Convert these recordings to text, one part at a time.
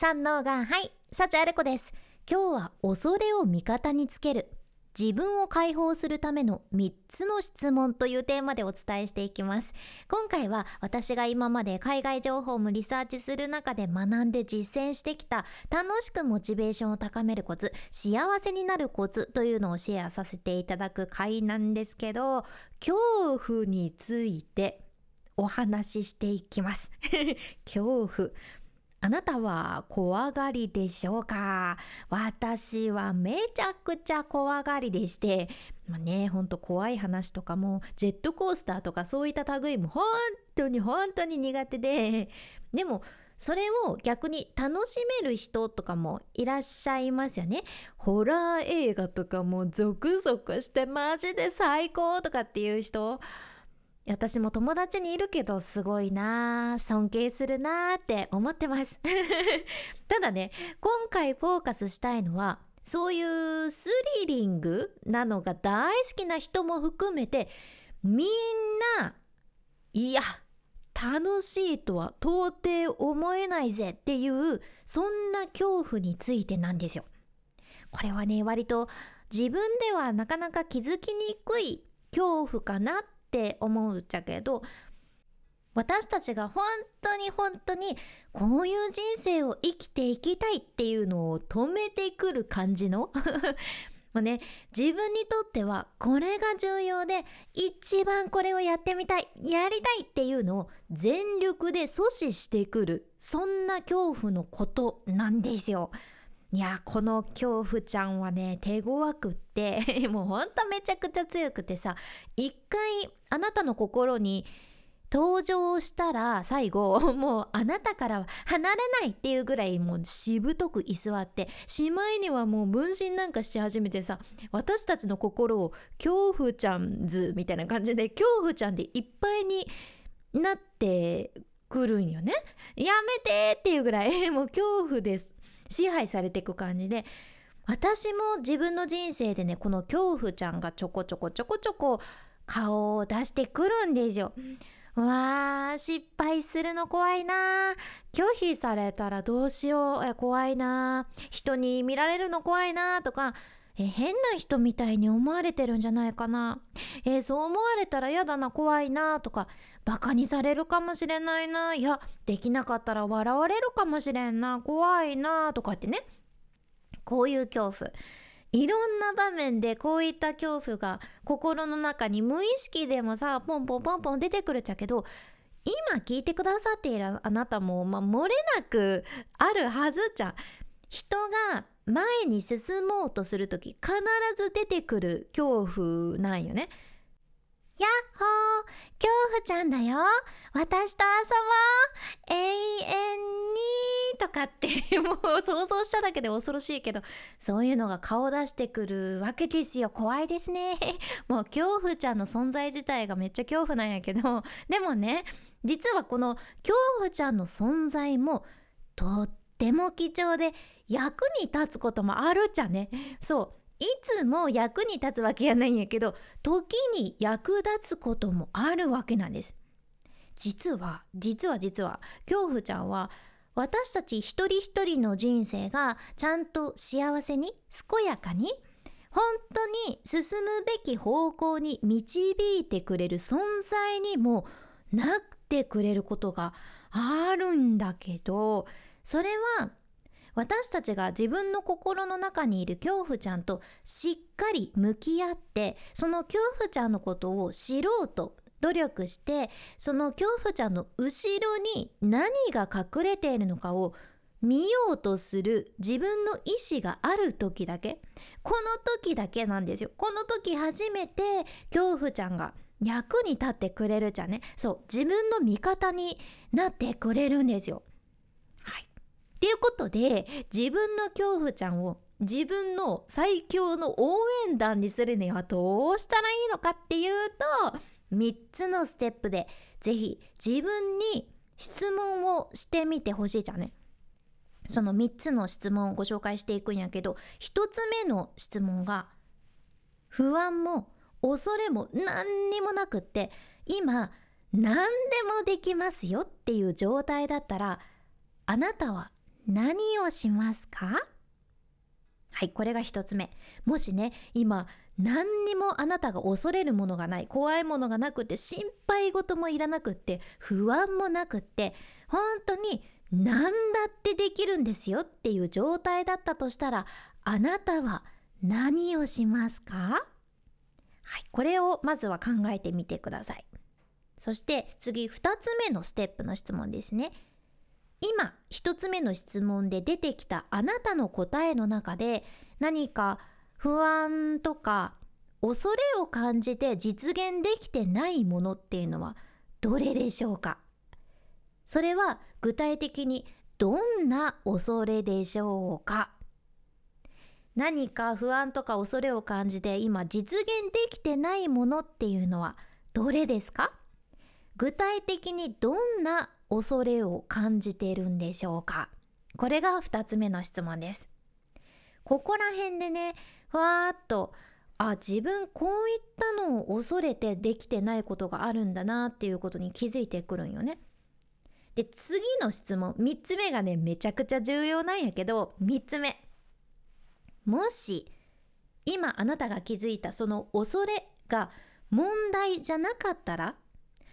三能がはい幸あれ子です。今日は恐れを味方につける。自分を解放するための3つの質問というテーマでお伝えしていきます。今回は私が今まで海外情報もリサーチする中で学んで実践してきた楽しくモチベーションを高めるコツ幸せになるコツというのをシェアさせていただく回なんですけど恐怖についてお話ししていきます。恐怖。あなたは怖がりでしょうか？私はめちゃくちゃ怖がりでして、まあね、ほんと怖い話とかも、ジェットコースターとかそういった類も本当に本当に苦手で、でも、それを逆に楽しめる人とかもいらっしゃいますよね。ホラー映画とかもゾクゾクしてマジで最高とかっていう人。私も友達にいるけどすごいな尊敬するなって思ってます ただね今回フォーカスしたいのはそういうスリリングなのが大好きな人も含めてみんないや楽しいとは到底思えないぜっていうそんな恐怖についてなんですよ。これはね割と自分ではなかなか気づきにくい恐怖かなっって思うっちゃけど私たちが本当に本当にこういう人生を生きていきたいっていうのを止めてくる感じの もうね自分にとってはこれが重要で一番これをやってみたいやりたいっていうのを全力で阻止してくるそんな恐怖のことなんですよ。いやこの恐怖ちゃんはね手強くって もうほんとめちゃくちゃ強くてさ一回あなたの心に登場したら最後 もうあなたからは離れないっていうぐらいもうしぶとく居座ってしまいにはもう分身なんかし始めてさ私たちの心を恐怖ちゃん図みたいな感じで恐怖ちゃんでいっぱいになってくるんよね。やめてっていうぐらい もう恐怖です。支配されていく感じで私も自分の人生でねこの恐怖ちゃんがちょこちょこちょこちょこ顔を出してくるんですよ。わー失敗するの怖いな拒否されたらどうしよう。え怖いな人に見られるの怖いなとかえ変な人みたいに思われてるんじゃないかな。えそう思われたら嫌だな怖いなとかバカにされるかもしれないな。いやできなかったら笑われるかもしれんな。怖いなとかってね。こういう恐怖。いろんな場面でこういった恐怖が心の中に無意識でもさポンポンポンポン出てくるっちゃけど今聞いてくださっているあなたも、まあ、漏れなくあるはずじゃん。人が前に進もうとする時必ず出てくる恐怖なんよね。やっほー恐怖ちゃんだよ。私と遊ぼう。永遠に。とかって もう想像しただけで恐ろしいけどそういうのが顔出してくるわけですよ。怖いですね。もう恐怖ちゃんの存在自体がめっちゃ恐怖なんやけど。でもね実はこの恐怖ちゃんの存在もとっても貴重で役に立つこともあるっちゃね。そう。いつも役に立つわけやないんやけど時に役立つこともあるわけなんです。実は実は実は恐怖ちゃんは私たち一人一人の人生がちゃんと幸せに健やかに本当に進むべき方向に導いてくれる存在にもなってくれることがあるんだけどそれは私たちが自分の心の中にいる恐怖ちゃんとしっかり向き合ってその恐怖ちゃんのことを知ろうと努力してその恐怖ちゃんの後ろに何が隠れているのかを見ようとする自分の意思がある時だけ。この時だけなんですよ。この時初めて恐怖ちゃんが役に立ってくれるじゃね。そう自分の味方になってくれるんですよ。っていうことで自分の恐怖ちゃんを自分の最強の応援団にするにはどうしたらいいのかっていうと3つのステップで是非自分に質問をしてみてほしいじゃんね。その3つの質問をご紹介していくんやけど1つ目の質問が不安も恐れも何にもなくって今何でもできますよっていう状態だったらあなたは何をしますか？はいこれが1つ目。もしね今何にもあなたが恐れるものがない怖いものがなくて心配事もいらなくって不安もなくって本当に何だってできるんですよっていう状態だったとしたらあなたは何をしますか？はいこれをまずは考えてみてください。そして次2つ目のステップの質問ですね。今1つ目の質問で出てきたあなたの答えの中で何か不安とか恐れを感じて実現できてないものっていうのはどれでしょうか？それは具体的にどんな恐れでしょうか？何か不安とか恐れを感じて今実現できてないものっていうのはどれですか？具体的にどんな恐れを感じてるんでしょうか？これが2つ目の質問です。ここら辺でねふわーっとあ自分こういったのを恐れてできてないことがあるんだなっていうことに気づいてくるんよね。で次の質問3つ目がねめちゃくちゃ重要なんやけど3つ目。もし今あなたが気づいたその恐れが問題じゃなかったら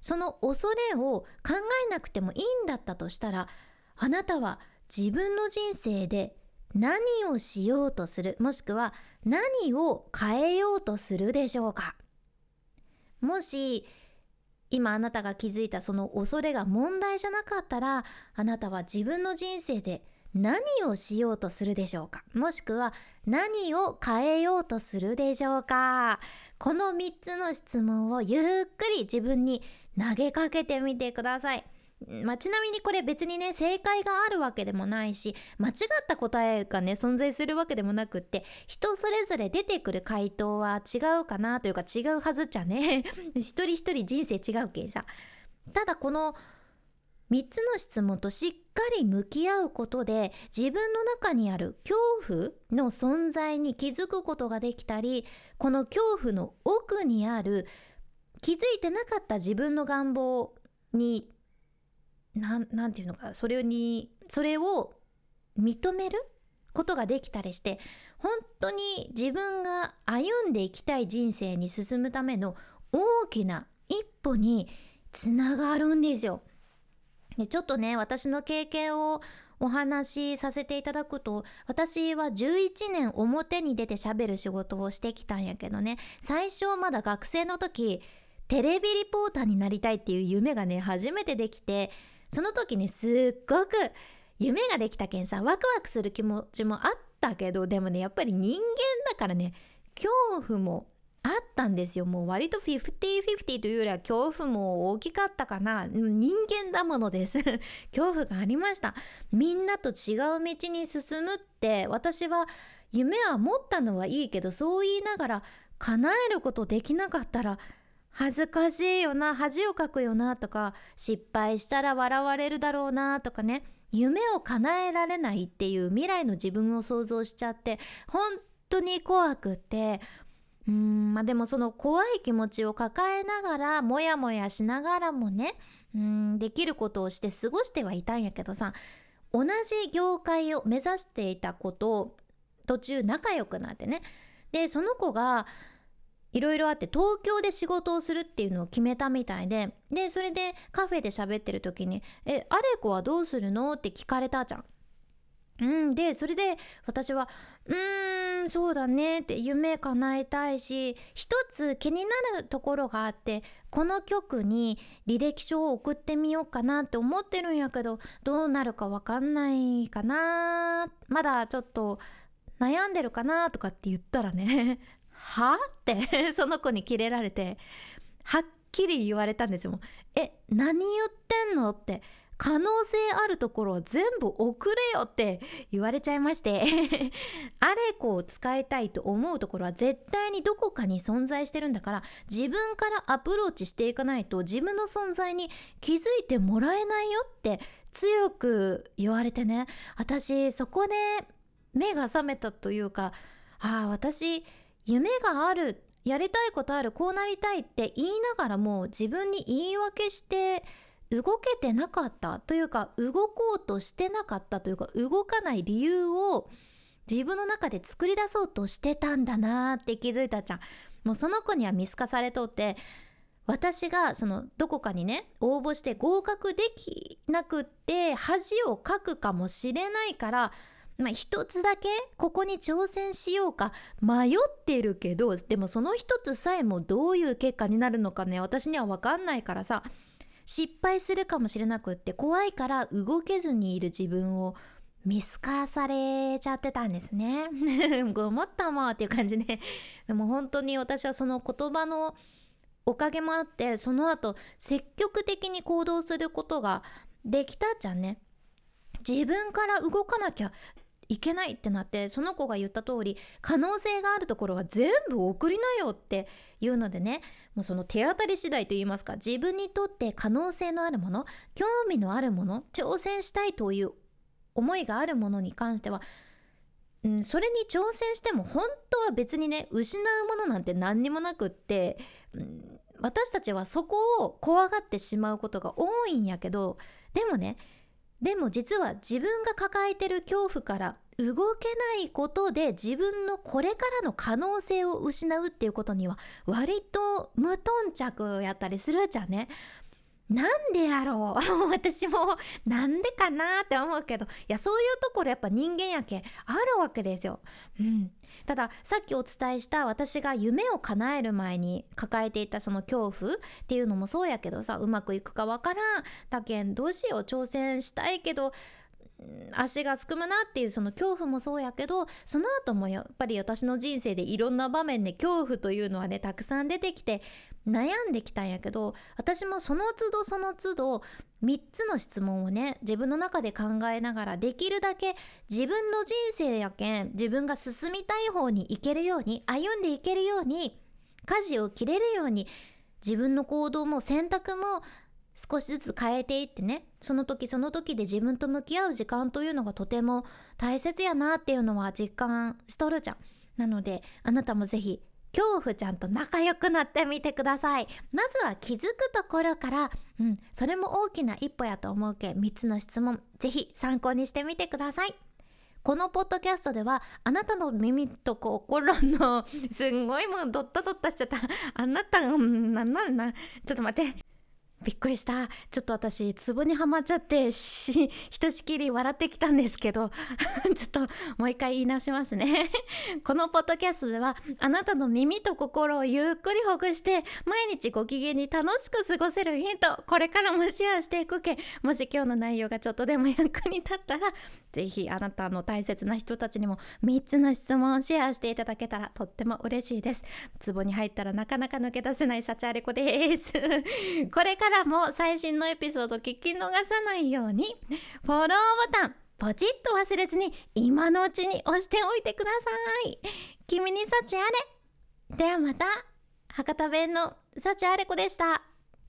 その恐れを考えなくてもいいんだったとしたらあなたは自分の人生で何をしようとするもしくは何を変えようとするでしょうか？もし今あなたが気づいたその恐れが問題じゃなかったらあなたは自分の人生で何をしようとするでしょうか？もしくは何を変えようとするでしょうか？この3つの質問をゆっくり自分に投げかけてみてください。まあ、ちなみにこれ別にね正解があるわけでもないし間違った答えがね存在するわけでもなくって人それぞれ出てくる回答は違うかなというか違うはずっちゃね 一人一人人生違うけんさただこの3つの質問としっかり向き合うことで自分の中にある恐怖の存在に気づくことができたりこの恐怖の奥にある気づいてなかった自分の願望になんなんていうのかそれにそれを認めることができたりして本当に自分が歩んでいきたい人生に進むための大きな一歩につながるんですよ。でちょっとね私の経験をお話しさせていただくと私は11年表に出て喋る仕事をしてきたんやけどね最初まだ学生の時テレビリポーターになりたいっていう夢がね初めてできてその時ねすっごく夢ができたけんさワクワクする気持ちもあったけどでもねやっぱり人間だからね恐怖もあったんですよ。もう割と50-50というよりは恐怖も大きかったかな。人間だものです。恐怖がありました。みんなと違う道に進むって私は夢は持ったのはいいけどそう言いながら叶えることできなかったら恥ずかしいよな恥をかくよなとか失敗したら笑われるだろうなとかね夢を叶えられないっていう未来の自分を想像しちゃって本当に怖くてうんまあでもその怖い気持ちを抱えながらモヤモヤしながらもねうんできることをして過ごしてはいたんやけどさ同じ業界を目指していた子と途中仲良くなってね。でその子がいろいろあって東京で仕事をするっていうのを決めたみたいででそれでカフェで喋ってる時に「えアレコはどうするの?」って聞かれたじゃん。うん、でそれで私は「うーんそうだね」って夢叶えたいし一つ気になるところがあってこの曲に履歴書を送ってみようかなって思ってるんやけどどうなるか分かんないかなまだちょっと悩んでるかなとかって言ったらねは？って その子にキレられてはっきり言われたんですよ。え何言ってんの？って可能性あるところは全部送れよって言われちゃいまして。アレコを使いたいと思うところは絶対にどこかに存在してるんだから自分からアプローチしていかないと自分の存在に気づいてもらえないよって強く言われてね。私そこで目が覚めたというかああ私夢があるやりたいことあるこうなりたいって言いながらも自分に言い訳して動けてなかったというか動こうとしてなかったというか動かない理由を自分の中で作り出そうとしてたんだなって気づいたじゃん。もうその子には見透かされとって私がそのどこかにね応募して合格できなくって恥をかくかもしれないからまあ一つだけここに挑戦しようか迷ってるけどでもその一つさえもどういう結果になるのかね私には分かんないからさ失敗するかもしれなくって怖いから動けずにいる自分を見透かされちゃってたんですね。ごもったもっていう感じででも本当に私はその言葉のおかげもあってその後積極的に行動することができたじゃんね。自分から動かなきゃいけないってなってその子が言った通り可能性があるところは全部送りなよっていうのでねもうその手当たり次第といいますか自分にとって可能性のあるもの興味のあるもの挑戦したいという思いがあるものに関しては、うん、それに挑戦しても本当は別にね失うものなんて何にもなくって、うん、私たちはそこを怖がってしまうことが多いんやけどでもねでも実は自分が抱えてる恐怖から動けないことで自分のこれからの可能性を失うっていうことには割と無頓着やったりするじゃんね。なんでやろう 私もなんでかなって思うけどいやそういうところやっぱ人間やけあるわけですよ。うん、たださっきお伝えした私が夢を叶える前に抱えていたその恐怖っていうのもそうやけどさうまくいくかわからん。だけんどうしよう挑戦したいけど足がすくむなっていうその恐怖もそうやけどその後もやっぱり私の人生でいろんな場面で恐怖というのはねたくさん出てきて悩んできたんやけど私もその都度その都度3つの質問をね自分の中で考えながらできるだけ自分の人生やけん自分が進みたい方に行けるように歩んでいけるように舵を切れるように自分の行動も選択も少しずつ変えていってね。その時その時で自分と向き合う時間というのがとても大切やなっていうのは実感しとるじゃん。なのであなたもぜひ恐怖ちゃんと仲良くなってみてください。まずは気づくところからうんそれも大きな一歩やと思うけ3つの質問ぜひ参考にしてみてください。このポッドキャストではあなたの耳と心の すんごいもうドッタドッタしちゃった。あなたがなんなんなちょっと待って。びっくりした。ちょっと私ツボにはまっちゃってし ひとしきり笑ってきたんですけど ちょっともう一回言い直しますね。このポッドキャストではあなたの耳と心をゆっくりほぐして毎日ご機嫌に楽しく過ごせるヒントこれからもシェアしていくけもし今日の内容がちょっとでも役に立ったら是非あなたの大切な人たちにも3つの質問をシェアしていただけたらとっても嬉しいです。ツボに入ったらなかなか抜け出せないサチアレコです。これからからも最新のエピソード聞き逃さないようにフォローボタンポチッと忘れずに今のうちに押しておいてください。君に幸あれ。ではまた。博多弁の幸あれ子でした。